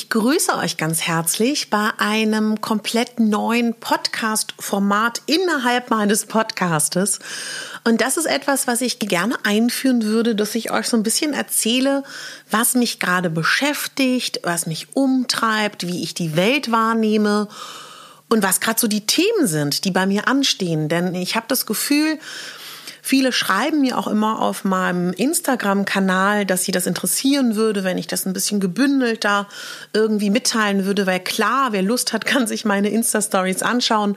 Ich grüße euch ganz herzlich bei einem komplett neuen Podcast-Format innerhalb meines Podcastes. Und das ist etwas, was ich gerne einführen würde, dass ich euch so ein bisschen erzähle, was mich gerade beschäftigt, was mich umtreibt, wie ich die Welt wahrnehme und was gerade so die Themen sind, die bei mir anstehen. Denn ich habe das Gefühl, Viele schreiben mir auch immer auf meinem Instagram-Kanal, dass sie das interessieren würde, wenn ich das ein bisschen gebündelter irgendwie mitteilen würde, weil klar, wer Lust hat, kann sich meine Insta-Stories anschauen.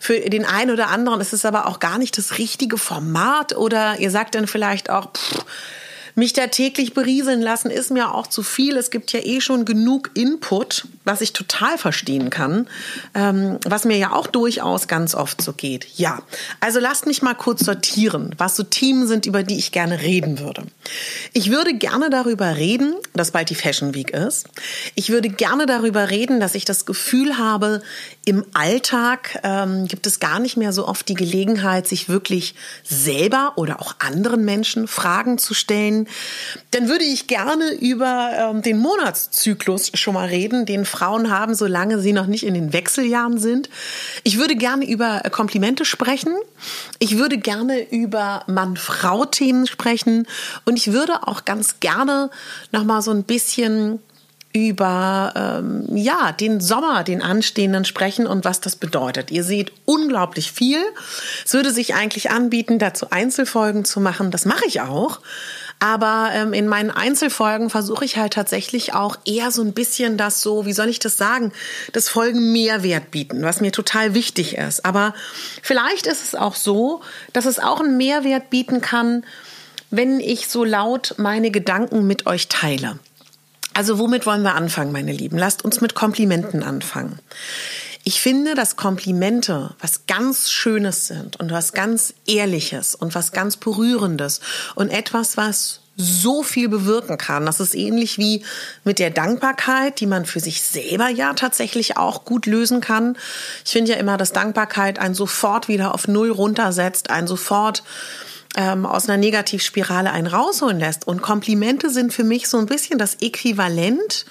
Für den einen oder anderen ist es aber auch gar nicht das richtige Format oder ihr sagt dann vielleicht auch, pff, mich da täglich berieseln lassen ist mir auch zu viel. Es gibt ja eh schon genug Input, was ich total verstehen kann, ähm, was mir ja auch durchaus ganz oft so geht. Ja, also lasst mich mal kurz sortieren, was so Themen sind, über die ich gerne reden würde. Ich würde gerne darüber reden, dass bald die Fashion Week ist. Ich würde gerne darüber reden, dass ich das Gefühl habe, im Alltag ähm, gibt es gar nicht mehr so oft die Gelegenheit, sich wirklich selber oder auch anderen Menschen Fragen zu stellen. Dann würde ich gerne über ähm, den Monatszyklus schon mal reden, den Frauen haben, solange sie noch nicht in den Wechseljahren sind. Ich würde gerne über Komplimente sprechen. Ich würde gerne über Mann-Frau-Themen sprechen. Und ich würde auch ganz gerne noch mal so ein bisschen über ähm, ja den Sommer, den anstehenden sprechen und was das bedeutet. Ihr seht unglaublich viel. Es würde sich eigentlich anbieten, dazu Einzelfolgen zu machen. Das mache ich auch. Aber ähm, in meinen Einzelfolgen versuche ich halt tatsächlich auch eher so ein bisschen das so, wie soll ich das sagen, das Folgen Mehrwert bieten, was mir total wichtig ist. Aber vielleicht ist es auch so, dass es auch einen Mehrwert bieten kann, wenn ich so laut meine Gedanken mit euch teile. Also womit wollen wir anfangen, meine Lieben? Lasst uns mit Komplimenten anfangen. Ich finde, dass Komplimente was ganz Schönes sind und was ganz Ehrliches und was ganz Berührendes und etwas, was so viel bewirken kann. Das ist ähnlich wie mit der Dankbarkeit, die man für sich selber ja tatsächlich auch gut lösen kann. Ich finde ja immer, dass Dankbarkeit einen sofort wieder auf Null runtersetzt, einen sofort ähm, aus einer Negativspirale einen rausholen lässt. Und Komplimente sind für mich so ein bisschen das Äquivalent,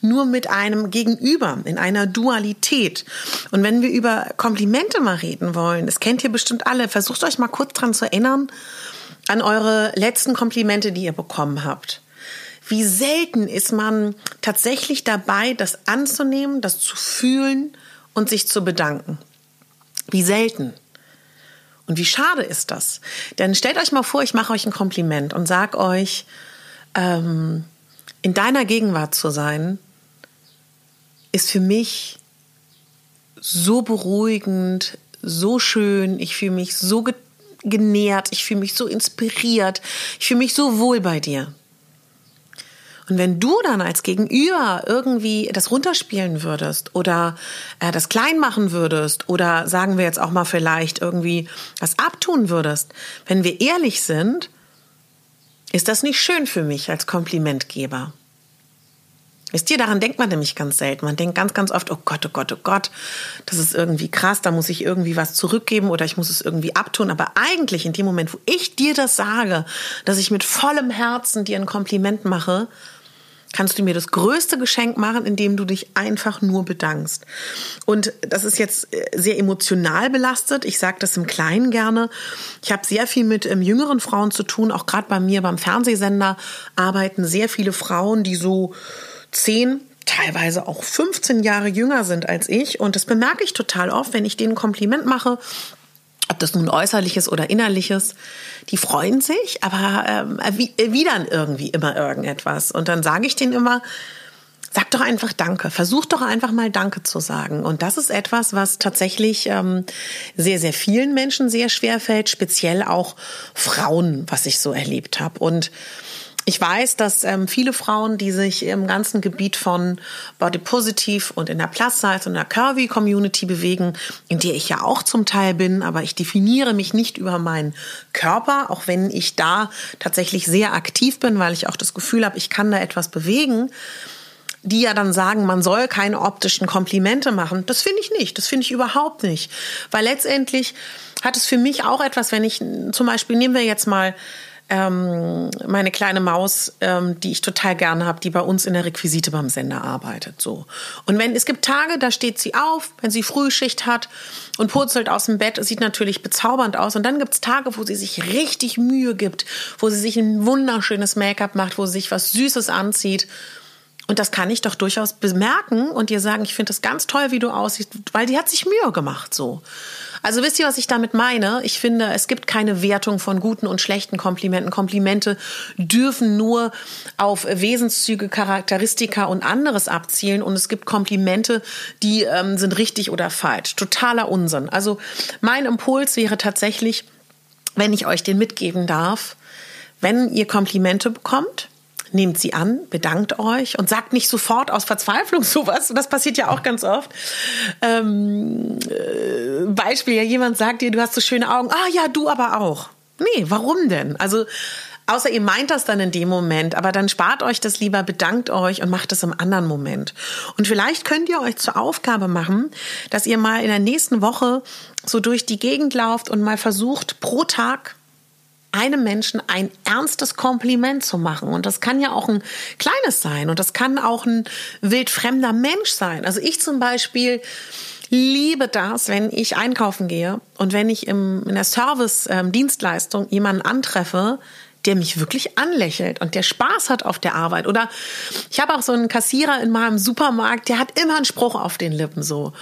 nur mit einem Gegenüber, in einer Dualität. Und wenn wir über Komplimente mal reden wollen, das kennt ihr bestimmt alle, versucht euch mal kurz dran zu erinnern, an eure letzten Komplimente, die ihr bekommen habt. Wie selten ist man tatsächlich dabei, das anzunehmen, das zu fühlen und sich zu bedanken? Wie selten. Und wie schade ist das? Denn stellt euch mal vor, ich mache euch ein Kompliment und sag euch, ähm, in deiner Gegenwart zu sein, ist für mich so beruhigend, so schön. Ich fühle mich so genährt, ich fühle mich so inspiriert, ich fühle mich so wohl bei dir. Und wenn du dann als Gegenüber irgendwie das runterspielen würdest oder äh, das klein machen würdest oder sagen wir jetzt auch mal vielleicht irgendwie was abtun würdest, wenn wir ehrlich sind, ist das nicht schön für mich als Komplimentgeber. Wisst ihr, daran denkt man nämlich ganz selten. Man denkt ganz, ganz oft, oh Gott, oh Gott, oh Gott, das ist irgendwie krass, da muss ich irgendwie was zurückgeben oder ich muss es irgendwie abtun. Aber eigentlich in dem Moment, wo ich dir das sage, dass ich mit vollem Herzen dir ein Kompliment mache, kannst du mir das größte Geschenk machen, indem du dich einfach nur bedankst. Und das ist jetzt äh, sehr emotional belastet. Ich sage das im Kleinen gerne. Ich habe sehr viel mit ähm, jüngeren Frauen zu tun. Auch gerade bei mir beim Fernsehsender arbeiten sehr viele Frauen, die so zehn, teilweise auch 15 Jahre jünger sind als ich. Und das bemerke ich total oft, wenn ich denen Kompliment mache, ob das nun äußerliches oder innerliches, die freuen sich, aber ähm, erwidern irgendwie immer irgendetwas. Und dann sage ich denen immer, sag doch einfach Danke. Versuch doch einfach mal Danke zu sagen. Und das ist etwas, was tatsächlich ähm, sehr, sehr vielen Menschen sehr schwer fällt, speziell auch Frauen, was ich so erlebt habe. Und ich weiß, dass ähm, viele Frauen, die sich im ganzen Gebiet von Body Positive und in der Plus Size und der Curvy Community bewegen, in der ich ja auch zum Teil bin, aber ich definiere mich nicht über meinen Körper, auch wenn ich da tatsächlich sehr aktiv bin, weil ich auch das Gefühl habe, ich kann da etwas bewegen die ja dann sagen, man soll keine optischen Komplimente machen. Das finde ich nicht. Das finde ich überhaupt nicht. Weil letztendlich hat es für mich auch etwas, wenn ich zum Beispiel, nehmen wir jetzt mal ähm, meine kleine Maus, ähm, die ich total gerne habe, die bei uns in der Requisite beim Sender arbeitet. So. Und wenn es gibt Tage, da steht sie auf, wenn sie Frühschicht hat und purzelt aus dem Bett, sieht natürlich bezaubernd aus. Und dann gibt es Tage, wo sie sich richtig Mühe gibt, wo sie sich ein wunderschönes Make-up macht, wo sie sich was Süßes anzieht. Und das kann ich doch durchaus bemerken und dir sagen, ich finde das ganz toll, wie du aussiehst, weil die hat sich Mühe gemacht so. Also wisst ihr, was ich damit meine? Ich finde, es gibt keine Wertung von guten und schlechten Komplimenten. Komplimente dürfen nur auf Wesenszüge, Charakteristika und anderes abzielen. Und es gibt Komplimente, die ähm, sind richtig oder falsch. Totaler Unsinn. Also mein Impuls wäre tatsächlich, wenn ich euch den mitgeben darf, wenn ihr Komplimente bekommt, nehmt sie an, bedankt euch und sagt nicht sofort aus Verzweiflung sowas. Das passiert ja auch ganz oft. Ähm, äh, Beispiel, ja, jemand sagt dir, du hast so schöne Augen. Ah ja, du aber auch. Nee, warum denn? Also Außer ihr meint das dann in dem Moment, aber dann spart euch das lieber, bedankt euch und macht es im anderen Moment. Und vielleicht könnt ihr euch zur Aufgabe machen, dass ihr mal in der nächsten Woche so durch die Gegend lauft und mal versucht, pro Tag einem Menschen ein ernstes Kompliment zu machen. Und das kann ja auch ein kleines sein und das kann auch ein wildfremder Mensch sein. Also ich zum Beispiel liebe das, wenn ich einkaufen gehe und wenn ich im, in der Service-Dienstleistung jemanden antreffe, der mich wirklich anlächelt und der Spaß hat auf der Arbeit. Oder ich habe auch so einen Kassierer in meinem Supermarkt, der hat immer einen Spruch auf den Lippen so.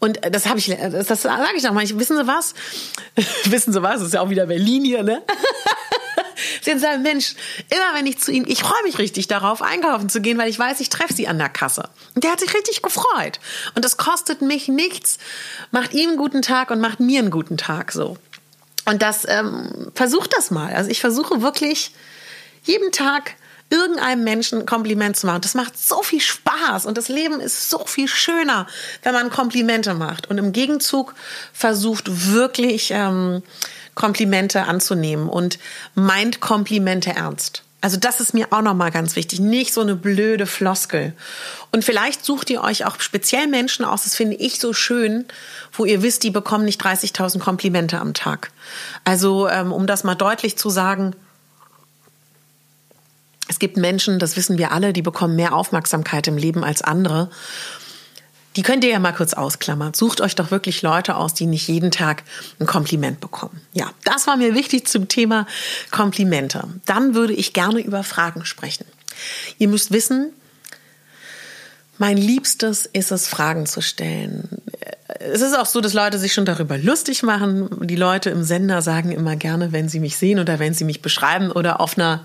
Und das habe ich, das, das sage ich noch mal. Wissen Sie was? wissen Sie was? Das ist ja auch wieder Berlin hier, ne? Sie sagen, Mensch, immer wenn ich zu Ihnen, ich freue mich richtig darauf, einkaufen zu gehen, weil ich weiß, ich treffe Sie an der Kasse. Und der hat sich richtig gefreut. Und das kostet mich nichts, macht ihm einen guten Tag und macht mir einen guten Tag so. Und das, ähm, versucht das mal. Also ich versuche wirklich jeden Tag irgendeinem Menschen ein Kompliment zu machen. Das macht so viel Spaß und das Leben ist so viel schöner, wenn man Komplimente macht. Und im Gegenzug versucht wirklich ähm, Komplimente anzunehmen und meint Komplimente ernst. Also das ist mir auch nochmal ganz wichtig. Nicht so eine blöde Floskel. Und vielleicht sucht ihr euch auch speziell Menschen aus, das finde ich so schön, wo ihr wisst, die bekommen nicht 30.000 Komplimente am Tag. Also ähm, um das mal deutlich zu sagen, gibt Menschen, das wissen wir alle, die bekommen mehr Aufmerksamkeit im Leben als andere. Die könnt ihr ja mal kurz ausklammern. Sucht euch doch wirklich Leute aus, die nicht jeden Tag ein Kompliment bekommen. Ja, das war mir wichtig zum Thema Komplimente. Dann würde ich gerne über Fragen sprechen. Ihr müsst wissen, mein Liebstes ist es, Fragen zu stellen. Es ist auch so, dass Leute sich schon darüber lustig machen. Die Leute im Sender sagen immer gerne, wenn sie mich sehen oder wenn sie mich beschreiben oder auf einer,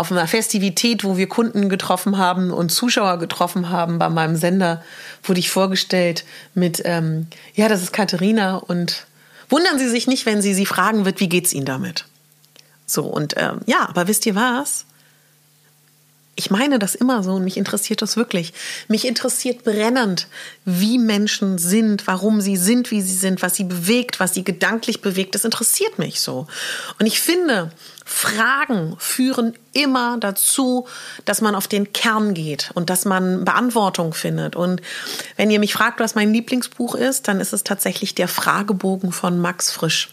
auf einer Festivität, wo wir Kunden getroffen haben und Zuschauer getroffen haben bei meinem Sender, wurde ich vorgestellt mit, ähm, ja, das ist Katharina und wundern Sie sich nicht, wenn sie sie fragen wird, wie geht's Ihnen damit? So, und ähm, ja, aber wisst ihr was? Ich meine das immer so und mich interessiert das wirklich. Mich interessiert brennend, wie Menschen sind, warum sie sind, wie sie sind, was sie bewegt, was sie gedanklich bewegt. Das interessiert mich so. Und ich finde, Fragen führen immer dazu, dass man auf den Kern geht und dass man Beantwortung findet. Und wenn ihr mich fragt, was mein Lieblingsbuch ist, dann ist es tatsächlich der Fragebogen von Max Frisch.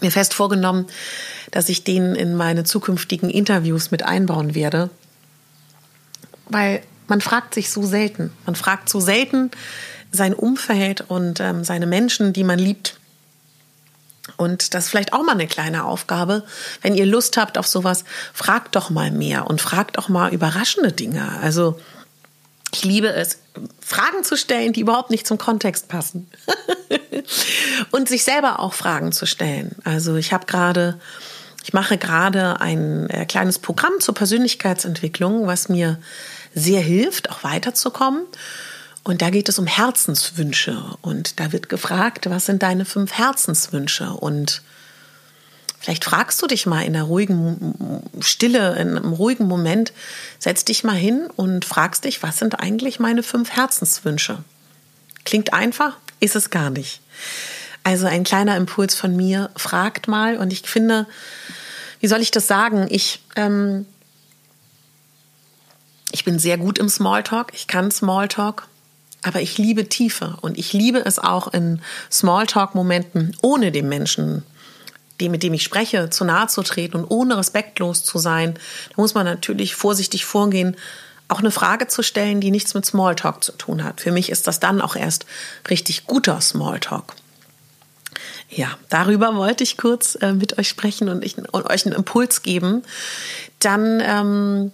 Mir fest vorgenommen, dass ich den in meine zukünftigen Interviews mit einbauen werde, weil man fragt sich so selten. Man fragt so selten sein Umfeld und ähm, seine Menschen, die man liebt. Und das ist vielleicht auch mal eine kleine Aufgabe. Wenn ihr Lust habt auf sowas, fragt doch mal mehr und fragt auch mal überraschende Dinge. Also ich liebe es, Fragen zu stellen, die überhaupt nicht zum Kontext passen. und sich selber auch Fragen zu stellen. Also ich habe gerade, ich mache gerade ein äh, kleines Programm zur Persönlichkeitsentwicklung, was mir sehr hilft, auch weiterzukommen. Und da geht es um Herzenswünsche. Und da wird gefragt, was sind deine fünf Herzenswünsche? Und vielleicht fragst du dich mal in der ruhigen Stille, in einem ruhigen Moment, setz dich mal hin und fragst dich, was sind eigentlich meine fünf Herzenswünsche? Klingt einfach, ist es gar nicht. Also ein kleiner Impuls von mir, fragt mal. Und ich finde, wie soll ich das sagen? Ich, ähm, ich bin sehr gut im Smalltalk. Ich kann Smalltalk. Aber ich liebe Tiefe und ich liebe es auch in Smalltalk-Momenten ohne dem Menschen, dem, mit dem ich spreche, zu nahe zu treten und ohne respektlos zu sein. Da muss man natürlich vorsichtig vorgehen, auch eine Frage zu stellen, die nichts mit Smalltalk zu tun hat. Für mich ist das dann auch erst richtig guter Smalltalk. Ja, darüber wollte ich kurz äh, mit euch sprechen und, ich, und euch einen Impuls geben. Dann ähm,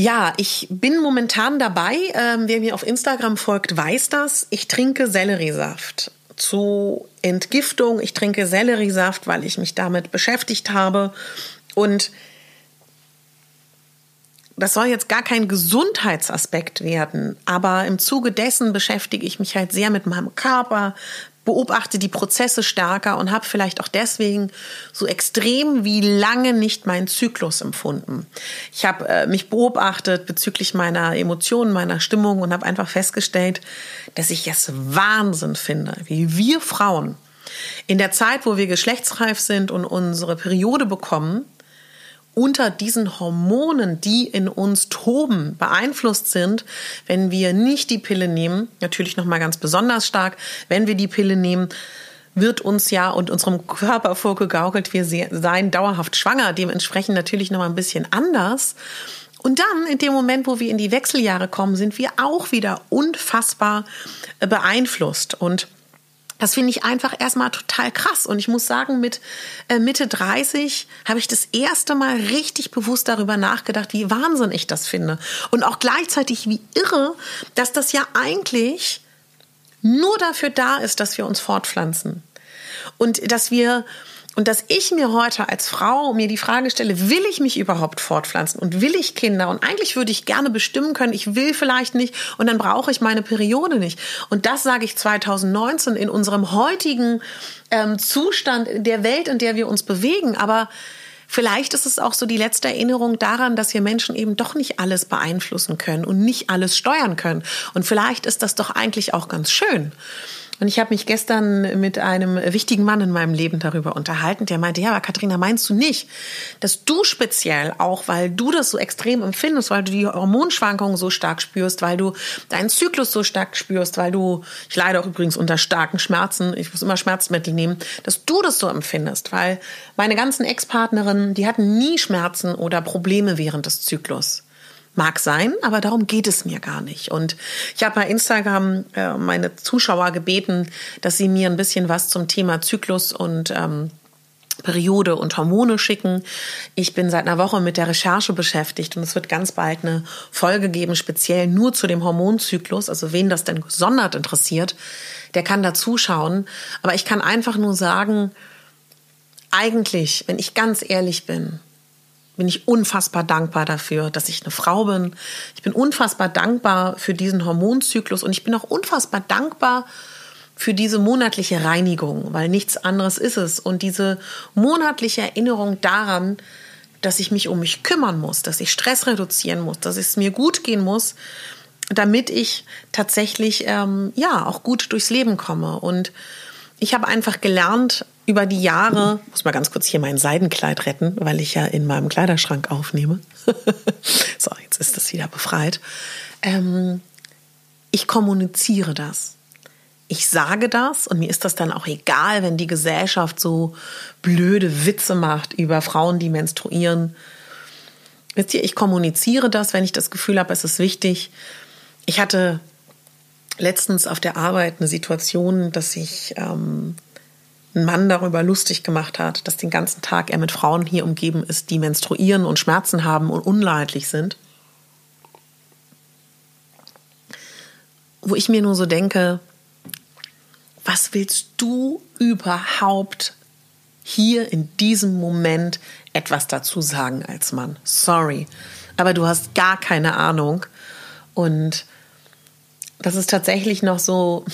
ja, ich bin momentan dabei. Ähm, wer mir auf Instagram folgt, weiß das. Ich trinke Selleriesaft zu Entgiftung. Ich trinke Selleriesaft, weil ich mich damit beschäftigt habe. Und das soll jetzt gar kein Gesundheitsaspekt werden, aber im Zuge dessen beschäftige ich mich halt sehr mit meinem Körper, beobachte die Prozesse stärker und habe vielleicht auch deswegen so extrem wie lange nicht meinen Zyklus empfunden. Ich habe äh, mich beobachtet bezüglich meiner Emotionen, meiner Stimmung und habe einfach festgestellt, dass ich es Wahnsinn finde, wie wir Frauen in der Zeit, wo wir geschlechtsreif sind und unsere Periode bekommen, unter diesen Hormonen, die in uns toben, beeinflusst sind, wenn wir nicht die Pille nehmen, natürlich noch mal ganz besonders stark, wenn wir die Pille nehmen, wird uns ja und unserem Körper vorgegaukelt, wir seien dauerhaft schwanger, dementsprechend natürlich noch mal ein bisschen anders. Und dann, in dem Moment, wo wir in die Wechseljahre kommen, sind wir auch wieder unfassbar äh, beeinflusst. Und das finde ich einfach erstmal total krass. Und ich muss sagen, mit äh, Mitte 30 habe ich das erste Mal richtig bewusst darüber nachgedacht, wie Wahnsinn ich das finde. Und auch gleichzeitig wie irre, dass das ja eigentlich nur dafür da ist, dass wir uns fortpflanzen. Und dass wir und dass ich mir heute als Frau mir die Frage stelle, will ich mich überhaupt fortpflanzen und will ich Kinder? Und eigentlich würde ich gerne bestimmen können, ich will vielleicht nicht und dann brauche ich meine Periode nicht. Und das sage ich 2019 in unserem heutigen ähm, Zustand der Welt, in der wir uns bewegen. Aber Vielleicht ist es auch so die letzte Erinnerung daran, dass wir Menschen eben doch nicht alles beeinflussen können und nicht alles steuern können. Und vielleicht ist das doch eigentlich auch ganz schön. Und ich habe mich gestern mit einem wichtigen Mann in meinem Leben darüber unterhalten, der meinte, ja, aber Katharina, meinst du nicht, dass du speziell auch, weil du das so extrem empfindest, weil du die Hormonschwankungen so stark spürst, weil du deinen Zyklus so stark spürst, weil du, ich leide auch übrigens unter starken Schmerzen, ich muss immer Schmerzmittel nehmen, dass du das so empfindest, weil meine ganzen Ex-Partnerinnen, die hatten nie Schmerzen oder Probleme während des Zyklus. Mag sein, aber darum geht es mir gar nicht. Und ich habe bei Instagram äh, meine Zuschauer gebeten, dass sie mir ein bisschen was zum Thema Zyklus und ähm, Periode und Hormone schicken. Ich bin seit einer Woche mit der Recherche beschäftigt und es wird ganz bald eine Folge geben, speziell nur zu dem Hormonzyklus. Also wen das denn gesondert interessiert, der kann da zuschauen. Aber ich kann einfach nur sagen, eigentlich, wenn ich ganz ehrlich bin, bin ich unfassbar dankbar dafür, dass ich eine Frau bin. Ich bin unfassbar dankbar für diesen Hormonzyklus und ich bin auch unfassbar dankbar für diese monatliche Reinigung, weil nichts anderes ist es. Und diese monatliche Erinnerung daran, dass ich mich um mich kümmern muss, dass ich Stress reduzieren muss, dass es mir gut gehen muss, damit ich tatsächlich ähm, ja auch gut durchs Leben komme. Und ich habe einfach gelernt über die Jahre, muss mal ganz kurz hier mein Seidenkleid retten, weil ich ja in meinem Kleiderschrank aufnehme. so, jetzt ist das wieder befreit. Ähm, ich kommuniziere das. Ich sage das und mir ist das dann auch egal, wenn die Gesellschaft so blöde Witze macht über Frauen, die menstruieren. Wisst ihr, ich kommuniziere das, wenn ich das Gefühl habe, es ist wichtig. Ich hatte letztens auf der Arbeit eine Situation, dass sich ähm, ein Mann darüber lustig gemacht hat, dass den ganzen Tag er mit Frauen hier umgeben ist, die menstruieren und Schmerzen haben und unleidlich sind. Wo ich mir nur so denke, was willst du überhaupt hier in diesem Moment etwas dazu sagen als Mann? Sorry, aber du hast gar keine Ahnung. Und das ist tatsächlich noch so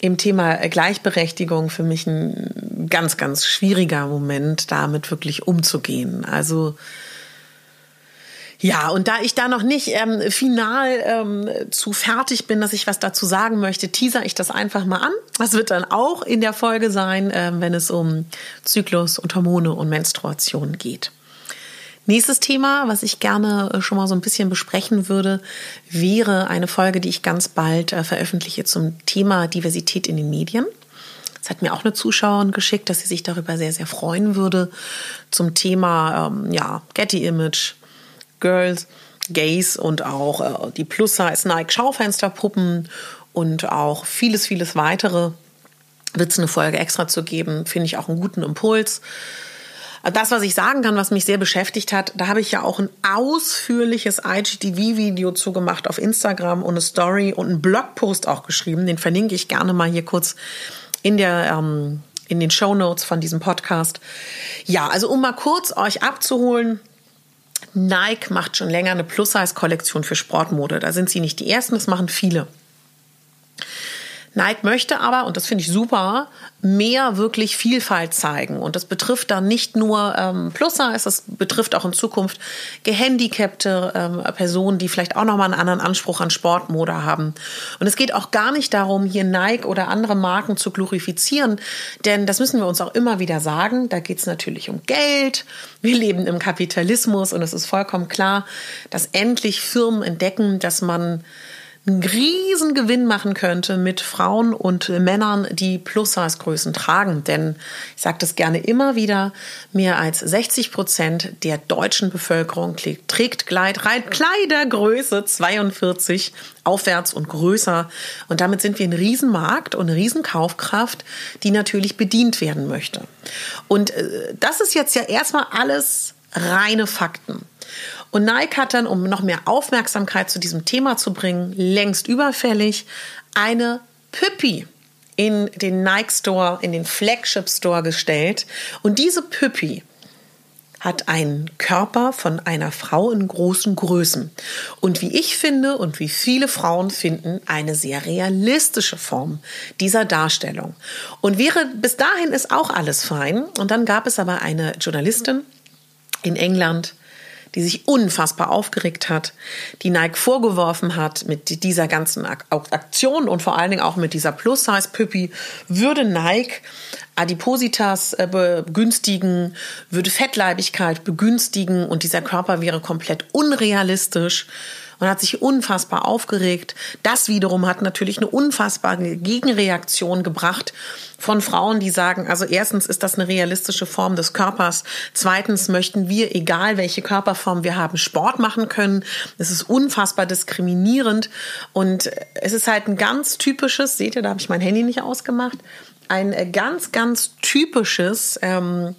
im Thema Gleichberechtigung für mich ein ganz, ganz schwieriger Moment, damit wirklich umzugehen. Also ja, und da ich da noch nicht ähm, final ähm, zu fertig bin, dass ich was dazu sagen möchte, teaser ich das einfach mal an. Das wird dann auch in der Folge sein, ähm, wenn es um Zyklus und Hormone und Menstruation geht. Nächstes Thema, was ich gerne äh, schon mal so ein bisschen besprechen würde, wäre eine Folge, die ich ganz bald äh, veröffentliche zum Thema Diversität in den Medien. Das hat mir auch eine Zuschauerin geschickt, dass sie sich darüber sehr, sehr freuen würde. Zum Thema ähm, ja, Getty Image, Girls, Gays und auch äh, die Plus-Size Nike Schaufensterpuppen und auch vieles, vieles weitere. Wird es eine Folge extra zu geben, finde ich auch einen guten Impuls. Das, was ich sagen kann, was mich sehr beschäftigt hat, da habe ich ja auch ein ausführliches IGTV-Video zugemacht auf Instagram und eine Story und einen Blogpost auch geschrieben. Den verlinke ich gerne mal hier kurz in der ähm, in den Show Notes von diesem Podcast. Ja, also um mal kurz euch abzuholen. Nike macht schon länger eine Plus-Size-Kollektion für Sportmode. Da sind sie nicht die ersten, das machen viele. Nike möchte aber, und das finde ich super, mehr wirklich Vielfalt zeigen. Und das betrifft dann nicht nur ähm, Plus-Size, das betrifft auch in Zukunft gehandicapte ähm, Personen, die vielleicht auch nochmal einen anderen Anspruch an Sportmode haben. Und es geht auch gar nicht darum, hier Nike oder andere Marken zu glorifizieren, denn das müssen wir uns auch immer wieder sagen. Da geht es natürlich um Geld. Wir leben im Kapitalismus und es ist vollkommen klar, dass endlich Firmen entdecken, dass man einen riesen Gewinn machen könnte mit Frauen und Männern, die Plus-Size-Größen tragen. Denn ich sage das gerne immer wieder, mehr als 60 Prozent der deutschen Bevölkerung trägt Kleidergröße 42 aufwärts und größer. Und damit sind wir ein Riesenmarkt und eine Riesenkaufkraft, die natürlich bedient werden möchte. Und äh, das ist jetzt ja erstmal alles reine Fakten. Und Nike hat dann, um noch mehr Aufmerksamkeit zu diesem Thema zu bringen, längst überfällig, eine Püppi in den Nike Store, in den Flagship Store gestellt. Und diese Püppi hat einen Körper von einer Frau in großen Größen. Und wie ich finde und wie viele Frauen finden, eine sehr realistische Form dieser Darstellung. Und wäre bis dahin ist auch alles fein. Und dann gab es aber eine Journalistin in England, die sich unfassbar aufgeregt hat, die Nike vorgeworfen hat mit dieser ganzen Aktion und vor allen Dingen auch mit dieser Plus-Size-Püppi, würde Nike Adipositas äh, begünstigen, würde Fettleibigkeit begünstigen und dieser Körper wäre komplett unrealistisch und hat sich unfassbar aufgeregt. Das wiederum hat natürlich eine unfassbare Gegenreaktion gebracht von Frauen, die sagen, also erstens ist das eine realistische Form des Körpers. Zweitens möchten wir, egal welche Körperform wir haben, Sport machen können. Es ist unfassbar diskriminierend und es ist halt ein ganz typisches, seht ihr, da habe ich mein Handy nicht ausgemacht, ein ganz, ganz typisches ähm,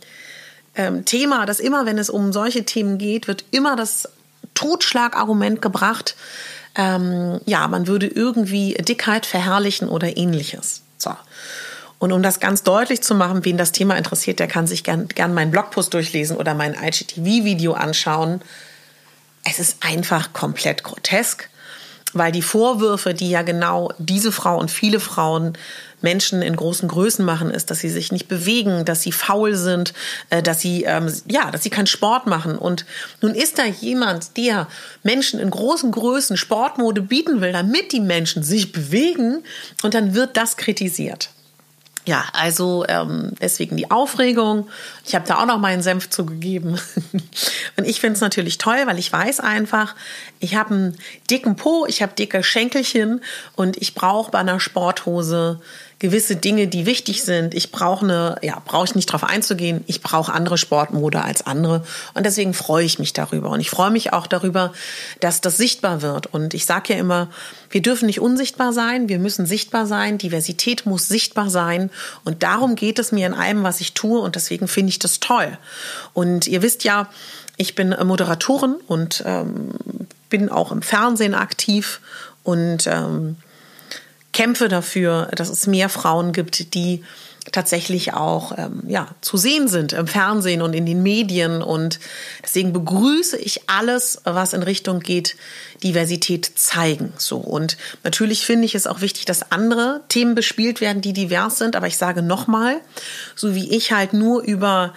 ähm, Thema, dass immer, wenn es um solche Themen geht, wird immer das Totschlagargument gebracht, ähm, ja, man würde irgendwie Dickheit verherrlichen oder ähnliches. So. Und um das ganz deutlich zu machen, wen das Thema interessiert, der kann sich gern, gern meinen Blogpost durchlesen oder mein IGTV-Video anschauen. Es ist einfach komplett grotesk, weil die Vorwürfe, die ja genau diese Frau und viele Frauen Menschen in großen Größen machen, ist, dass sie sich nicht bewegen, dass sie faul sind, äh, dass sie ähm, ja, dass sie keinen Sport machen. Und nun ist da jemand, der Menschen in großen Größen Sportmode bieten will, damit die Menschen sich bewegen, und dann wird das kritisiert. Ja, also ähm, deswegen die Aufregung. Ich habe da auch noch meinen Senf zugegeben. Und ich finde es natürlich toll, weil ich weiß einfach, ich habe einen dicken Po, ich habe dicke Schenkelchen und ich brauche bei einer Sporthose gewisse Dinge, die wichtig sind. Ich brauche eine, ja, brauche ich nicht drauf einzugehen. Ich brauche andere Sportmode als andere und deswegen freue ich mich darüber und ich freue mich auch darüber, dass das sichtbar wird. Und ich sage ja immer, wir dürfen nicht unsichtbar sein, wir müssen sichtbar sein. Diversität muss sichtbar sein und darum geht es mir in allem, was ich tue und deswegen finde ich das toll. Und ihr wisst ja, ich bin Moderatorin und ähm, bin auch im Fernsehen aktiv und ähm, kämpfe dafür, dass es mehr Frauen gibt, die tatsächlich auch ähm, ja, zu sehen sind im Fernsehen und in den Medien. Und deswegen begrüße ich alles, was in Richtung geht, Diversität zeigen. So. Und natürlich finde ich es auch wichtig, dass andere Themen bespielt werden, die divers sind. Aber ich sage nochmal, so wie ich halt nur über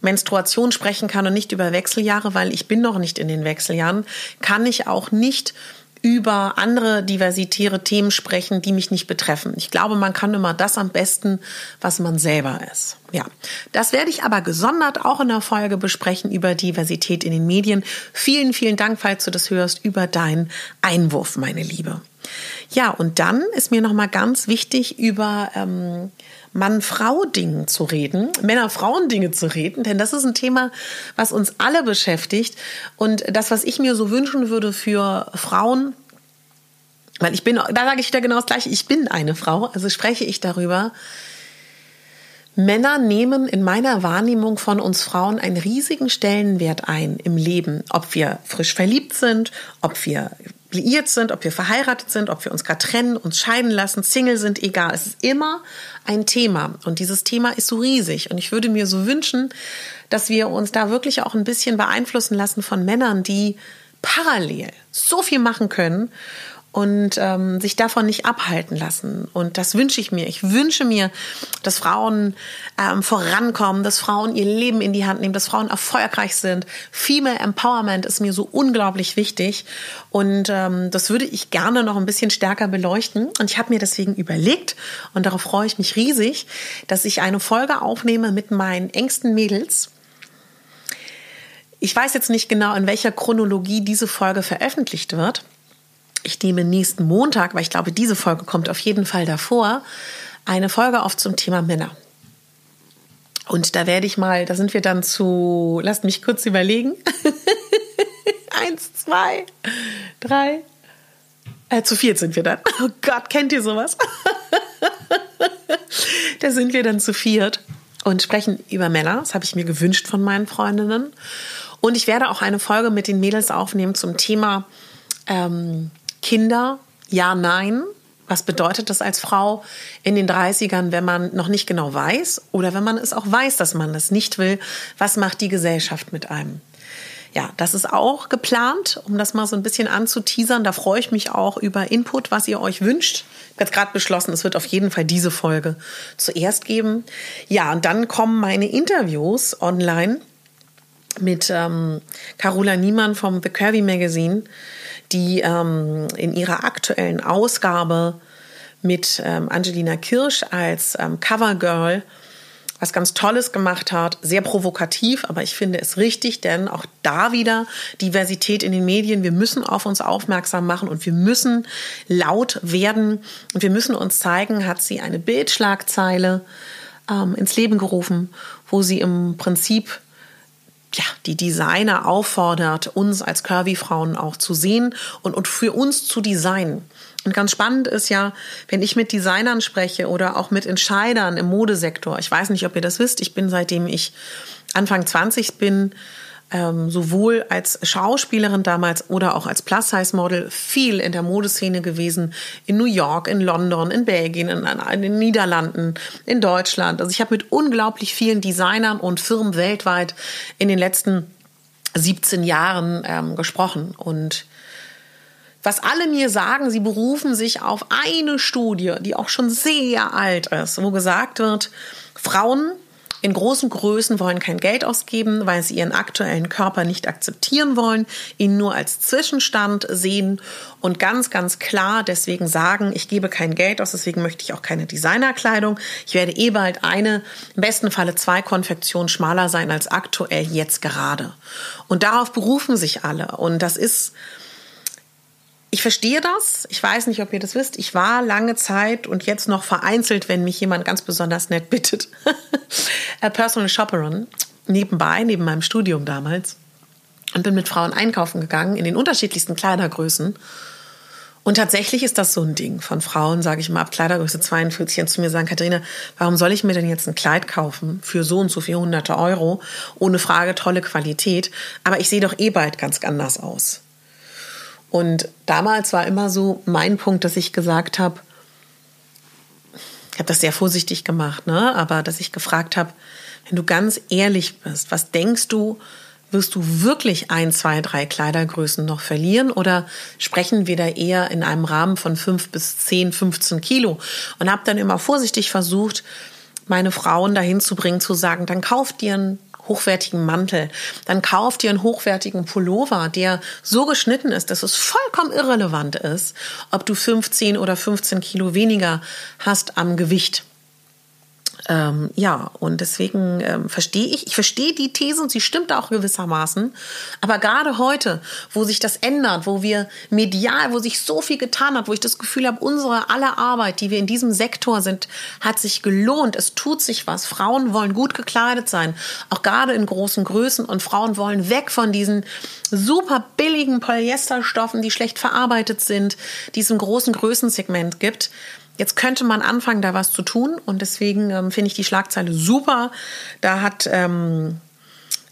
Menstruation sprechen kann und nicht über Wechseljahre, weil ich bin noch nicht in den Wechseljahren, kann ich auch nicht über andere diversitäre Themen sprechen, die mich nicht betreffen. Ich glaube, man kann immer das am besten, was man selber ist. Ja, das werde ich aber gesondert auch in der Folge besprechen über Diversität in den Medien. Vielen, vielen Dank, falls du das hörst, über deinen Einwurf, meine Liebe. Ja, und dann ist mir noch mal ganz wichtig über ähm, Mann-Frau-Dingen zu reden, Männer-Frauen-Dinge zu reden, denn das ist ein Thema, was uns alle beschäftigt. Und das, was ich mir so wünschen würde für Frauen, weil ich bin, da sage ich wieder genau das Gleiche, ich bin eine Frau, also spreche ich darüber. Männer nehmen in meiner Wahrnehmung von uns Frauen einen riesigen Stellenwert ein im Leben, ob wir frisch verliebt sind, ob wir liiert sind, ob wir verheiratet sind, ob wir uns gerade trennen, uns scheiden lassen, Single sind, egal. Es ist immer ein Thema. Und dieses Thema ist so riesig. Und ich würde mir so wünschen, dass wir uns da wirklich auch ein bisschen beeinflussen lassen von Männern, die parallel so viel machen können und ähm, sich davon nicht abhalten lassen. Und das wünsche ich mir. Ich wünsche mir, dass Frauen ähm, vorankommen, dass Frauen ihr Leben in die Hand nehmen, dass Frauen erfolgreich sind. Female Empowerment ist mir so unglaublich wichtig. Und ähm, das würde ich gerne noch ein bisschen stärker beleuchten. Und ich habe mir deswegen überlegt, und darauf freue ich mich riesig, dass ich eine Folge aufnehme mit meinen engsten Mädels. Ich weiß jetzt nicht genau, in welcher Chronologie diese Folge veröffentlicht wird ich nehme nächsten Montag, weil ich glaube, diese Folge kommt auf jeden Fall davor, eine Folge auf zum Thema Männer. Und da werde ich mal, da sind wir dann zu, lasst mich kurz überlegen. Eins, zwei, drei, äh, zu viert sind wir dann. Oh Gott, kennt ihr sowas? da sind wir dann zu viert und sprechen über Männer. Das habe ich mir gewünscht von meinen Freundinnen. Und ich werde auch eine Folge mit den Mädels aufnehmen zum Thema ähm, Kinder, ja, nein. Was bedeutet das als Frau in den 30ern, wenn man noch nicht genau weiß oder wenn man es auch weiß, dass man das nicht will? Was macht die Gesellschaft mit einem? Ja, das ist auch geplant, um das mal so ein bisschen anzuteasern. Da freue ich mich auch über Input, was ihr euch wünscht. Ich habe gerade beschlossen, es wird auf jeden Fall diese Folge zuerst geben. Ja, und dann kommen meine Interviews online mit ähm, Carola Niemann vom The Curvy Magazine die ähm, in ihrer aktuellen Ausgabe mit ähm, Angelina Kirsch als ähm, Covergirl was ganz Tolles gemacht hat, sehr provokativ, aber ich finde es richtig, denn auch da wieder Diversität in den Medien. Wir müssen auf uns aufmerksam machen und wir müssen laut werden und wir müssen uns zeigen, hat sie eine Bildschlagzeile ähm, ins Leben gerufen, wo sie im Prinzip ja, die Designer auffordert, uns als Curvy-Frauen auch zu sehen und, und für uns zu designen. Und ganz spannend ist ja, wenn ich mit Designern spreche oder auch mit Entscheidern im Modesektor. Ich weiß nicht, ob ihr das wisst. Ich bin seitdem ich Anfang 20 bin, ähm, sowohl als Schauspielerin damals oder auch als Plus-Size-Model viel in der Modeszene gewesen. In New York, in London, in Belgien, in, in den Niederlanden, in Deutschland. Also ich habe mit unglaublich vielen Designern und Firmen weltweit in den letzten 17 Jahren ähm, gesprochen. Und was alle mir sagen, sie berufen sich auf eine Studie, die auch schon sehr alt ist, wo gesagt wird, Frauen in großen Größen wollen kein Geld ausgeben, weil sie ihren aktuellen Körper nicht akzeptieren wollen, ihn nur als Zwischenstand sehen und ganz, ganz klar deswegen sagen, ich gebe kein Geld aus, deswegen möchte ich auch keine Designerkleidung. Ich werde eh bald eine, im besten Falle zwei Konfektionen schmaler sein als aktuell jetzt gerade. Und darauf berufen sich alle. Und das ist, ich verstehe das. Ich weiß nicht, ob ihr das wisst. Ich war lange Zeit und jetzt noch vereinzelt, wenn mich jemand ganz besonders nett bittet, a Personal Shopperin nebenbei, neben meinem Studium damals. Und bin mit Frauen einkaufen gegangen in den unterschiedlichsten Kleidergrößen. Und tatsächlich ist das so ein Ding von Frauen, sage ich mal, ab Kleidergröße 42 und zu mir sagen, Katharina, warum soll ich mir denn jetzt ein Kleid kaufen für so und so viel hunderte Euro? Ohne Frage, tolle Qualität. Aber ich sehe doch eh bald ganz anders aus. Und damals war immer so mein Punkt, dass ich gesagt habe, ich habe das sehr vorsichtig gemacht, ne? aber dass ich gefragt habe, wenn du ganz ehrlich bist, was denkst du, wirst du wirklich ein, zwei, drei Kleidergrößen noch verlieren oder sprechen wir da eher in einem Rahmen von fünf bis zehn, 15 Kilo? Und habe dann immer vorsichtig versucht, meine Frauen dahin zu bringen, zu sagen, dann kauf dir ein hochwertigen Mantel. Dann kauf dir einen hochwertigen Pullover, der so geschnitten ist, dass es vollkommen irrelevant ist, ob du 15 oder 15 Kilo weniger hast am Gewicht. Ähm, ja, und deswegen ähm, verstehe ich, ich verstehe die These und sie stimmt auch gewissermaßen. Aber gerade heute, wo sich das ändert, wo wir medial, wo sich so viel getan hat, wo ich das Gefühl habe, unsere aller Arbeit, die wir in diesem Sektor sind, hat sich gelohnt. Es tut sich was. Frauen wollen gut gekleidet sein, auch gerade in großen Größen. Und Frauen wollen weg von diesen super billigen Polyesterstoffen, die schlecht verarbeitet sind, die es im großen Größensegment gibt. Jetzt könnte man anfangen, da was zu tun. Und deswegen ähm, finde ich die Schlagzeile super. Da hat, ähm,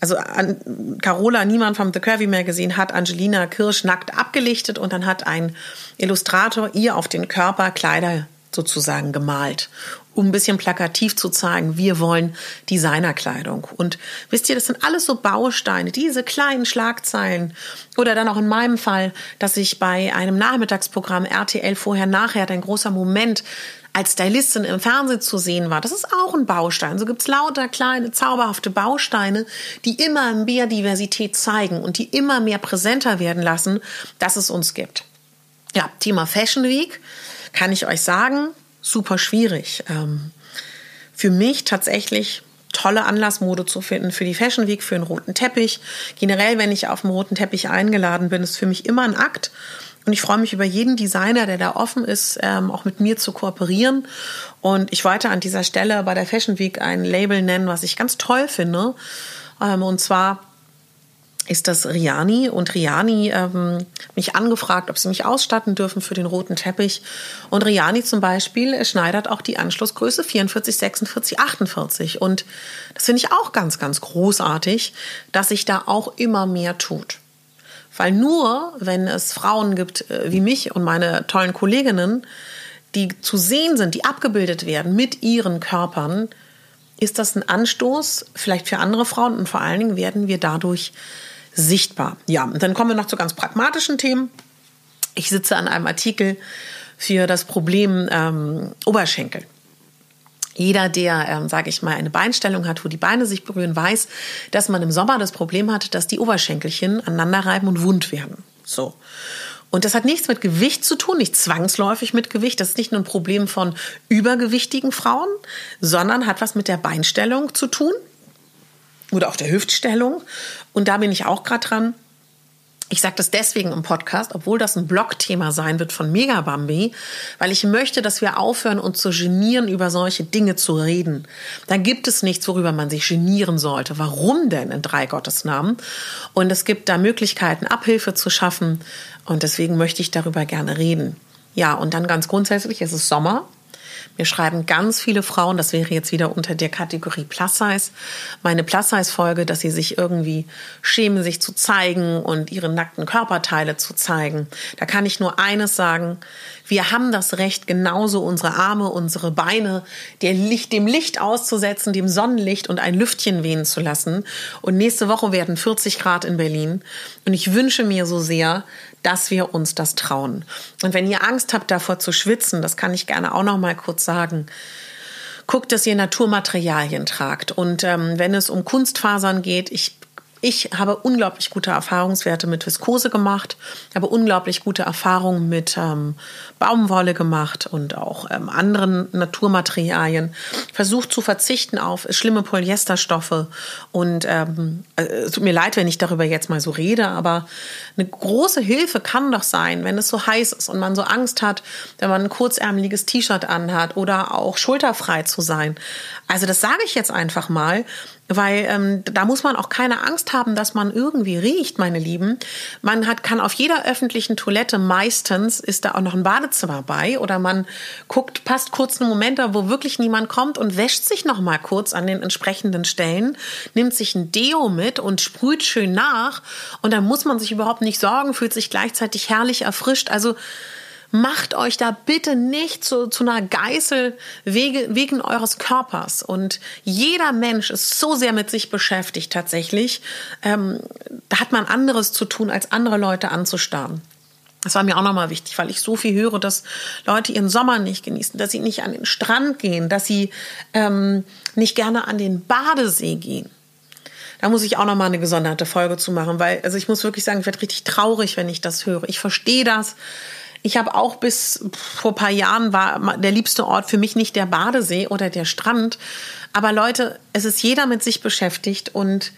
also an, Carola Niemann vom The Curvy Magazine hat Angelina Kirsch nackt abgelichtet und dann hat ein Illustrator ihr auf den Körper Kleider sozusagen gemalt um ein bisschen plakativ zu zeigen, wir wollen Designerkleidung. Und wisst ihr, das sind alles so Bausteine, diese kleinen Schlagzeilen. Oder dann auch in meinem Fall, dass ich bei einem Nachmittagsprogramm RTL vorher, nachher, ein großer Moment als Stylistin im Fernsehen zu sehen war. Das ist auch ein Baustein. So gibt's lauter kleine, zauberhafte Bausteine, die immer mehr Diversität zeigen und die immer mehr präsenter werden lassen, dass es uns gibt. Ja, Thema Fashion Week kann ich euch sagen, super schwierig. Ähm, für mich tatsächlich tolle Anlassmode zu finden für die Fashion Week, für einen roten Teppich. Generell, wenn ich auf dem roten Teppich eingeladen bin, ist für mich immer ein Akt. Und ich freue mich über jeden Designer, der da offen ist, ähm, auch mit mir zu kooperieren. Und ich wollte an dieser Stelle bei der Fashion Week ein Label nennen, was ich ganz toll finde. Ähm, und zwar ist das Riani. Und Riani ähm, mich angefragt, ob sie mich ausstatten dürfen für den roten Teppich. Und Riani zum Beispiel schneidert auch die Anschlussgröße 44, 46, 48. Und das finde ich auch ganz, ganz großartig, dass sich da auch immer mehr tut. Weil nur, wenn es Frauen gibt äh, wie mich und meine tollen Kolleginnen, die zu sehen sind, die abgebildet werden mit ihren Körpern, ist das ein Anstoß vielleicht für andere Frauen und vor allen Dingen werden wir dadurch sichtbar. Ja, und dann kommen wir noch zu ganz pragmatischen Themen. Ich sitze an einem Artikel für das Problem ähm, Oberschenkel. Jeder, der, ähm, sage ich mal, eine Beinstellung hat, wo die Beine sich berühren, weiß, dass man im Sommer das Problem hat, dass die Oberschenkelchen aneinander reiben und wund werden. So. Und das hat nichts mit Gewicht zu tun, nicht zwangsläufig mit Gewicht. Das ist nicht nur ein Problem von übergewichtigen Frauen, sondern hat was mit der Beinstellung zu tun oder auch der Hüftstellung. Und da bin ich auch gerade dran. Ich sage das deswegen im Podcast, obwohl das ein Blogthema sein wird von Megabambi, weil ich möchte, dass wir aufhören, uns zu genieren, über solche Dinge zu reden. Da gibt es nichts, worüber man sich genieren sollte. Warum denn in drei Gottesnamen? Und es gibt da Möglichkeiten, Abhilfe zu schaffen. Und deswegen möchte ich darüber gerne reden. Ja, und dann ganz grundsätzlich, es ist Sommer. Mir schreiben ganz viele Frauen, das wäre jetzt wieder unter der Kategorie Plus Size, meine Plus Size Folge, dass sie sich irgendwie schämen, sich zu zeigen und ihre nackten Körperteile zu zeigen. Da kann ich nur eines sagen. Wir haben das Recht, genauso unsere Arme, unsere Beine Licht, dem Licht auszusetzen, dem Sonnenlicht und ein Lüftchen wehen zu lassen. Und nächste Woche werden 40 Grad in Berlin. Und ich wünsche mir so sehr, dass wir uns das trauen. Und wenn ihr Angst habt, davor zu schwitzen, das kann ich gerne auch noch mal kurz sagen. Guckt, dass ihr Naturmaterialien tragt. Und ähm, wenn es um Kunstfasern geht, ich ich habe unglaublich gute Erfahrungswerte mit Viskose gemacht, habe unglaublich gute Erfahrungen mit ähm, Baumwolle gemacht und auch ähm, anderen Naturmaterialien. Versucht zu verzichten auf schlimme Polyesterstoffe. Und ähm, äh, es tut mir leid, wenn ich darüber jetzt mal so rede, aber eine große Hilfe kann doch sein, wenn es so heiß ist und man so Angst hat, wenn man ein kurzärmeliges T-Shirt anhat oder auch schulterfrei zu sein. Also das sage ich jetzt einfach mal, weil ähm, da muss man auch keine Angst haben, dass man irgendwie riecht, meine Lieben. Man hat kann auf jeder öffentlichen Toilette meistens ist da auch noch ein Badezimmer bei oder man guckt, passt kurz einen Moment da, wo wirklich niemand kommt und wäscht sich noch mal kurz an den entsprechenden Stellen, nimmt sich ein Deo mit und sprüht schön nach und dann muss man sich überhaupt nicht sorgen, fühlt sich gleichzeitig herrlich erfrischt. Also macht euch da bitte nicht zu, zu einer Geißel wege, wegen eures Körpers. Und jeder Mensch ist so sehr mit sich beschäftigt tatsächlich. Ähm, da hat man anderes zu tun, als andere Leute anzustarren. Das war mir auch nochmal wichtig, weil ich so viel höre, dass Leute ihren Sommer nicht genießen, dass sie nicht an den Strand gehen, dass sie ähm, nicht gerne an den Badesee gehen. Da muss ich auch nochmal eine gesonderte Folge zu machen, weil also ich muss wirklich sagen, ich werde richtig traurig, wenn ich das höre. Ich verstehe das. Ich habe auch bis vor paar Jahren war der liebste Ort für mich nicht der Badesee oder der Strand. Aber Leute, es ist jeder mit sich beschäftigt und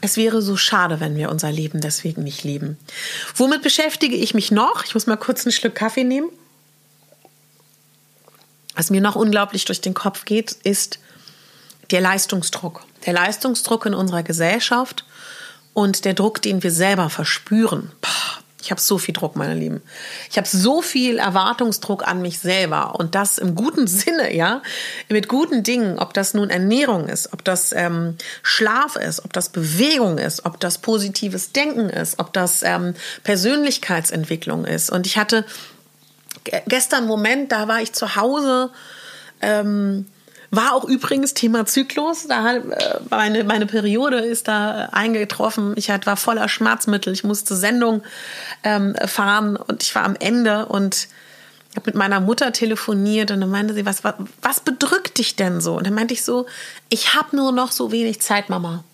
es wäre so schade, wenn wir unser Leben deswegen nicht lieben. Womit beschäftige ich mich noch? Ich muss mal kurz ein Stück Kaffee nehmen. Was mir noch unglaublich durch den Kopf geht, ist der Leistungsdruck. Der Leistungsdruck in unserer Gesellschaft und der Druck, den wir selber verspüren. Boah, ich habe so viel Druck, meine Lieben. Ich habe so viel Erwartungsdruck an mich selber und das im guten Sinne, ja, mit guten Dingen, ob das nun Ernährung ist, ob das ähm, Schlaf ist, ob das Bewegung ist, ob das positives Denken ist, ob das ähm, Persönlichkeitsentwicklung ist. Und ich hatte gestern einen Moment, da war ich zu Hause. Ähm, war auch übrigens Thema Zyklus. Da äh, meine, meine Periode ist da eingetroffen. Ich war voller Schmerzmittel. Ich musste Sendung ähm, fahren und ich war am Ende und habe mit meiner Mutter telefoniert und dann meinte sie, was, was, was bedrückt dich denn so? Und dann meinte ich so, ich habe nur noch so wenig Zeit, Mama.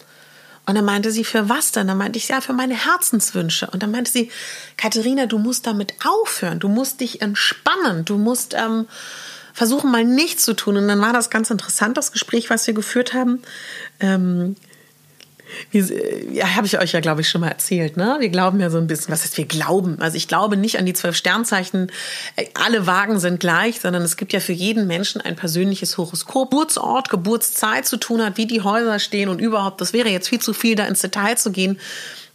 Und dann meinte sie, für was denn? Dann meinte ich, ja, für meine Herzenswünsche. Und dann meinte sie, Katharina, du musst damit aufhören. Du musst dich entspannen. Du musst ähm, versuchen mal nichts zu tun. Und dann war das ganz interessant, das Gespräch, was wir geführt haben. Ähm, ja, habe ich euch ja, glaube ich, schon mal erzählt. Ne? Wir glauben ja so ein bisschen, was heißt wir glauben? Also ich glaube nicht an die zwölf Sternzeichen, äh, alle Wagen sind gleich, sondern es gibt ja für jeden Menschen ein persönliches Horoskop. Geburtsort, Geburtszeit zu tun hat, wie die Häuser stehen und überhaupt, das wäre jetzt viel zu viel, da ins Detail zu gehen.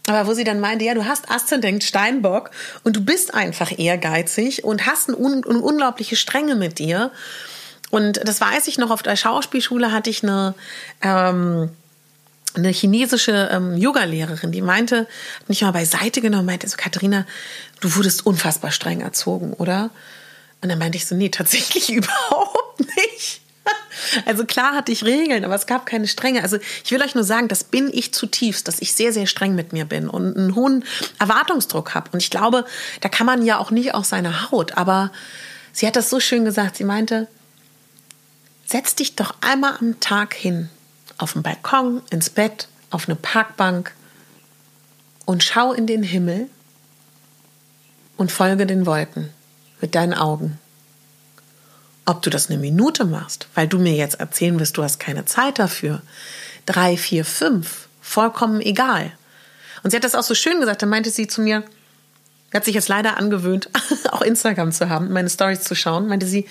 Aber wo sie dann meinte, ja, du hast Aszendent Steinbock und du bist einfach ehrgeizig und hast eine, un unglaubliche Strenge mit dir. Und das weiß ich noch, auf der Schauspielschule hatte ich eine, ähm, eine chinesische ähm, Yoga-Lehrerin, die meinte, hat mich mal beiseite genommen, meinte so, Katharina, du wurdest unfassbar streng erzogen, oder? Und dann meinte ich so, nee, tatsächlich überhaupt nicht. Also klar hatte ich Regeln, aber es gab keine Strenge. Also ich will euch nur sagen, das bin ich zutiefst, dass ich sehr, sehr streng mit mir bin und einen hohen Erwartungsdruck habe. Und ich glaube, da kann man ja auch nicht aus seiner Haut. Aber sie hat das so schön gesagt. Sie meinte, setz dich doch einmal am Tag hin, auf den Balkon, ins Bett, auf eine Parkbank und schau in den Himmel und folge den Wolken mit deinen Augen. Ob du das eine Minute machst, weil du mir jetzt erzählen wirst, du hast keine Zeit dafür. Drei, vier, fünf, vollkommen egal. Und sie hat das auch so schön gesagt, da meinte sie zu mir, hat sich jetzt leider angewöhnt, auch Instagram zu haben, meine Stories zu schauen, meinte sie,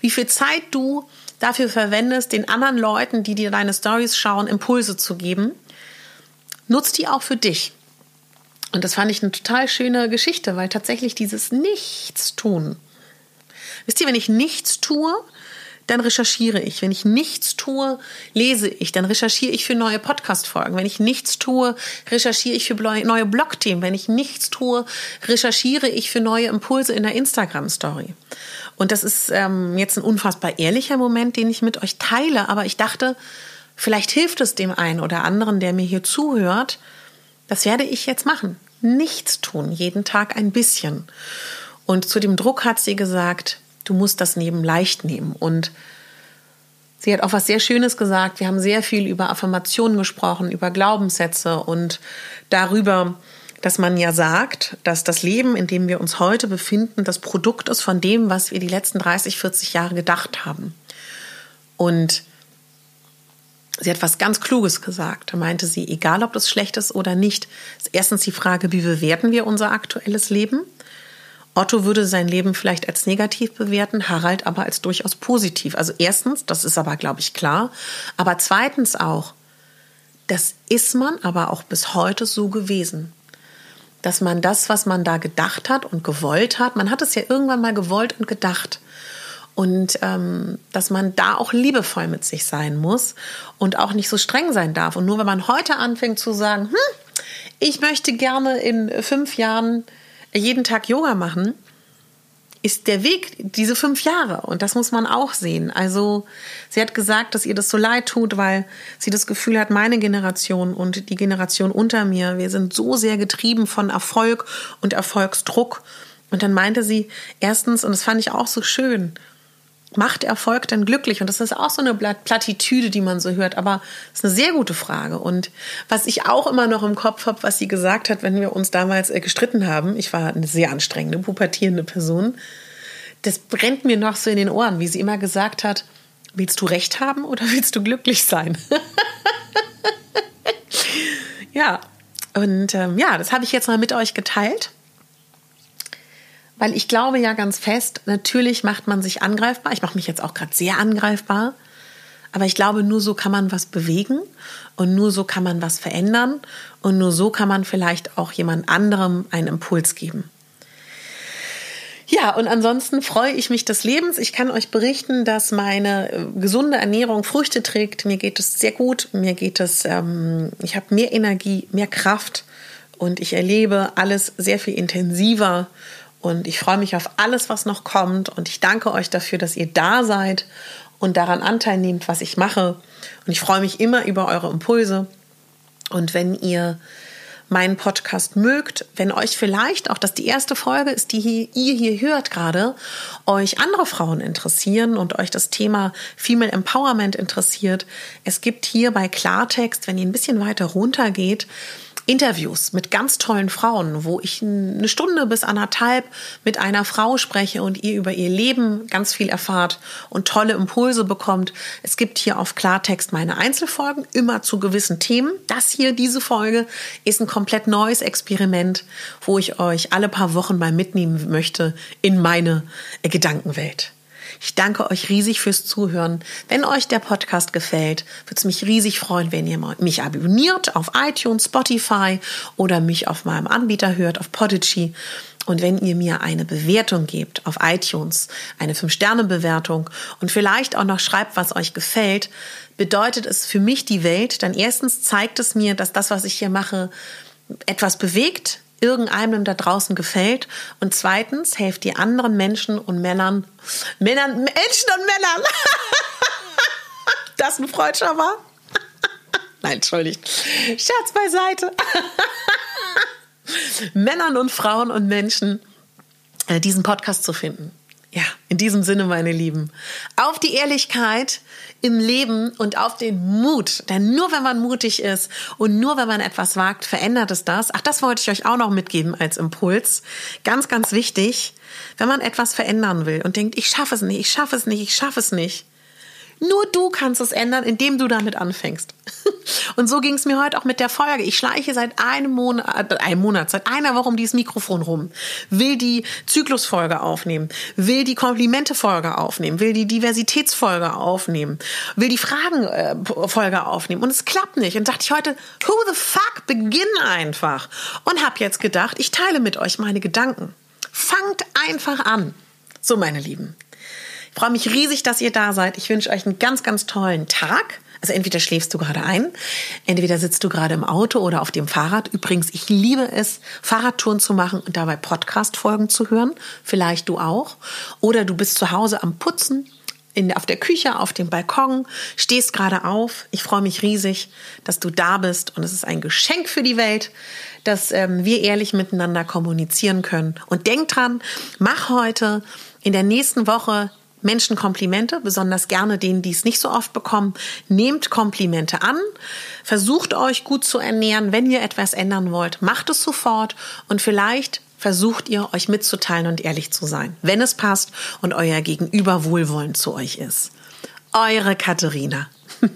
wie viel Zeit du dafür verwendest, den anderen Leuten, die dir deine Stories schauen, Impulse zu geben, nutzt die auch für dich. Und das fand ich eine total schöne Geschichte, weil tatsächlich dieses Nichtstun Wisst ihr, wenn ich nichts tue, dann recherchiere ich. Wenn ich nichts tue, lese ich. Dann recherchiere ich für neue Podcast-Folgen. Wenn ich nichts tue, recherchiere ich für neue Blog-Themen. Wenn ich nichts tue, recherchiere ich für neue Impulse in der Instagram-Story. Und das ist ähm, jetzt ein unfassbar ehrlicher Moment, den ich mit euch teile. Aber ich dachte, vielleicht hilft es dem einen oder anderen, der mir hier zuhört. Das werde ich jetzt machen. Nichts tun, jeden Tag ein bisschen. Und zu dem Druck hat sie gesagt, du musst das Leben leicht nehmen. Und sie hat auch was sehr Schönes gesagt. Wir haben sehr viel über Affirmationen gesprochen, über Glaubenssätze und darüber, dass man ja sagt, dass das Leben, in dem wir uns heute befinden, das Produkt ist von dem, was wir die letzten 30, 40 Jahre gedacht haben. Und sie hat was ganz Kluges gesagt. Da meinte sie, egal ob das schlecht ist oder nicht, ist erstens die Frage, wie bewerten wir unser aktuelles Leben? Otto würde sein Leben vielleicht als negativ bewerten, Harald aber als durchaus positiv. Also erstens, das ist aber, glaube ich, klar. Aber zweitens auch, das ist man aber auch bis heute so gewesen. Dass man das, was man da gedacht hat und gewollt hat, man hat es ja irgendwann mal gewollt und gedacht. Und ähm, dass man da auch liebevoll mit sich sein muss und auch nicht so streng sein darf. Und nur wenn man heute anfängt zu sagen, hm, ich möchte gerne in fünf Jahren jeden Tag Yoga machen, ist der Weg diese fünf Jahre. Und das muss man auch sehen. Also sie hat gesagt, dass ihr das so leid tut, weil sie das Gefühl hat, meine Generation und die Generation unter mir, wir sind so sehr getrieben von Erfolg und Erfolgsdruck. Und dann meinte sie erstens, und das fand ich auch so schön, macht Erfolg denn glücklich? Und das ist auch so eine Plattitüde, die man so hört, aber es ist eine sehr gute Frage. Und was ich auch immer noch im Kopf habe, was sie gesagt hat, wenn wir uns damals äh, gestritten haben, ich war eine sehr anstrengende, pubertierende Person, das brennt mir noch so in den Ohren, wie sie immer gesagt hat, willst du recht haben oder willst du glücklich sein? ja, und ähm, ja, das habe ich jetzt mal mit euch geteilt. Weil ich glaube ja ganz fest, natürlich macht man sich angreifbar. Ich mache mich jetzt auch gerade sehr angreifbar. Aber ich glaube, nur so kann man was bewegen und nur so kann man was verändern und nur so kann man vielleicht auch jemand anderem einen Impuls geben. Ja, und ansonsten freue ich mich des Lebens. Ich kann euch berichten, dass meine äh, gesunde Ernährung Früchte trägt. Mir geht es sehr gut. Mir geht es, ähm, ich habe mehr Energie, mehr Kraft und ich erlebe alles sehr viel intensiver und ich freue mich auf alles, was noch kommt. Und ich danke euch dafür, dass ihr da seid und daran Anteil nehmt, was ich mache. Und ich freue mich immer über eure Impulse. Und wenn ihr meinen Podcast mögt, wenn euch vielleicht auch das die erste Folge ist, die ihr hier hört gerade, euch andere Frauen interessieren und euch das Thema Female Empowerment interessiert. Es gibt hier bei Klartext, wenn ihr ein bisschen weiter runter geht, Interviews mit ganz tollen Frauen, wo ich eine Stunde bis anderthalb mit einer Frau spreche und ihr über ihr Leben ganz viel erfahrt und tolle Impulse bekommt. Es gibt hier auf Klartext meine Einzelfolgen, immer zu gewissen Themen. Das hier, diese Folge, ist ein komplett neues Experiment, wo ich euch alle paar Wochen mal mitnehmen möchte in meine Gedankenwelt. Ich danke euch riesig fürs Zuhören. Wenn euch der Podcast gefällt, würde es mich riesig freuen, wenn ihr mich abonniert auf iTunes, Spotify oder mich auf meinem Anbieter hört, auf Podigy. Und wenn ihr mir eine Bewertung gebt auf iTunes, eine 5-Sterne-Bewertung und vielleicht auch noch schreibt, was euch gefällt, bedeutet es für mich die Welt. Dann erstens zeigt es mir, dass das, was ich hier mache, etwas bewegt, irgendeinem da draußen gefällt. Und zweitens, helft ihr anderen Menschen und Männern, Männern, Menschen und Männern. das ein Freudscher war? Nein, entschuldigt. Scherz beiseite. Männern und Frauen und Menschen äh, diesen Podcast zu finden. Ja, in diesem Sinne, meine Lieben, auf die Ehrlichkeit im Leben und auf den Mut. Denn nur wenn man mutig ist und nur wenn man etwas wagt, verändert es das. Ach, das wollte ich euch auch noch mitgeben als Impuls. Ganz, ganz wichtig, wenn man etwas verändern will und denkt, ich schaffe es nicht, ich schaffe es nicht, ich schaffe es nicht nur du kannst es ändern, indem du damit anfängst. Und so ging es mir heute auch mit der Folge. Ich schleiche seit einem Monat, äh, einem Monat, seit einer Woche um dieses Mikrofon rum, will die Zyklusfolge aufnehmen, will die Komplimente-Folge aufnehmen, will die Diversitätsfolge aufnehmen, will die Fragenfolge aufnehmen. Und es klappt nicht. Und dachte ich heute, who the fuck, beginn einfach. Und habe jetzt gedacht, ich teile mit euch meine Gedanken. Fangt einfach an. So, meine Lieben. Freue mich riesig, dass ihr da seid. Ich wünsche euch einen ganz, ganz tollen Tag. Also entweder schläfst du gerade ein, entweder sitzt du gerade im Auto oder auf dem Fahrrad. Übrigens, ich liebe es, Fahrradtouren zu machen und dabei Podcast-Folgen zu hören. Vielleicht du auch. Oder du bist zu Hause am Putzen, in, auf der Küche, auf dem Balkon, stehst gerade auf. Ich freue mich riesig, dass du da bist und es ist ein Geschenk für die Welt, dass ähm, wir ehrlich miteinander kommunizieren können. Und denk dran, mach heute in der nächsten Woche Menschen Komplimente, besonders gerne denen, die es nicht so oft bekommen. Nehmt Komplimente an, versucht euch gut zu ernähren. Wenn ihr etwas ändern wollt, macht es sofort und vielleicht versucht ihr euch mitzuteilen und ehrlich zu sein, wenn es passt und euer Gegenüber wohlwollend zu euch ist. Eure Katharina.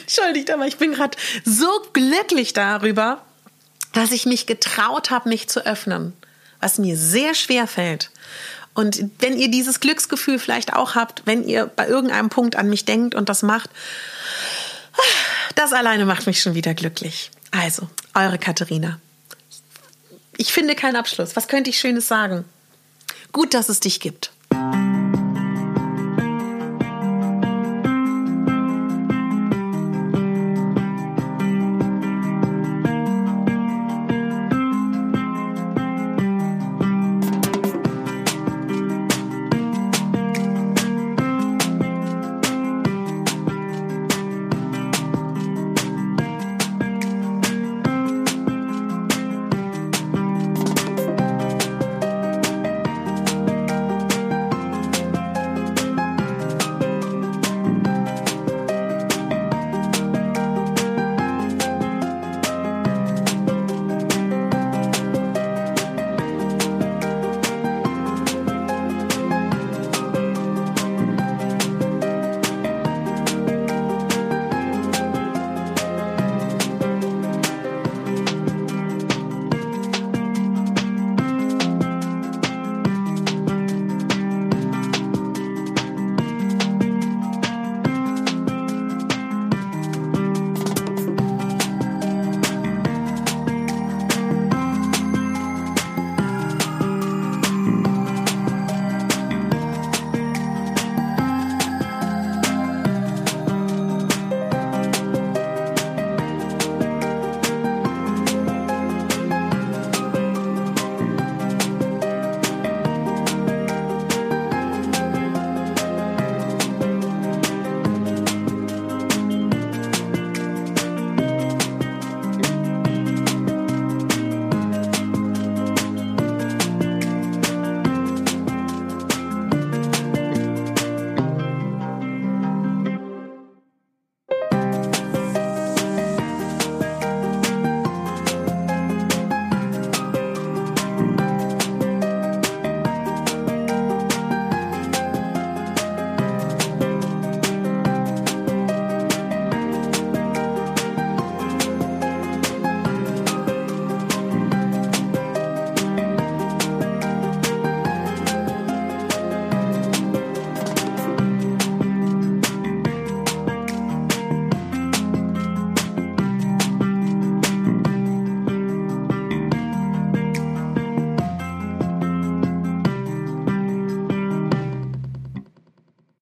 Entschuldigt, aber ich bin gerade so glücklich darüber, dass ich mich getraut habe, mich zu öffnen, was mir sehr schwer fällt. Und wenn ihr dieses Glücksgefühl vielleicht auch habt, wenn ihr bei irgendeinem Punkt an mich denkt und das macht, das alleine macht mich schon wieder glücklich. Also, eure Katharina. Ich finde keinen Abschluss. Was könnte ich Schönes sagen? Gut, dass es dich gibt.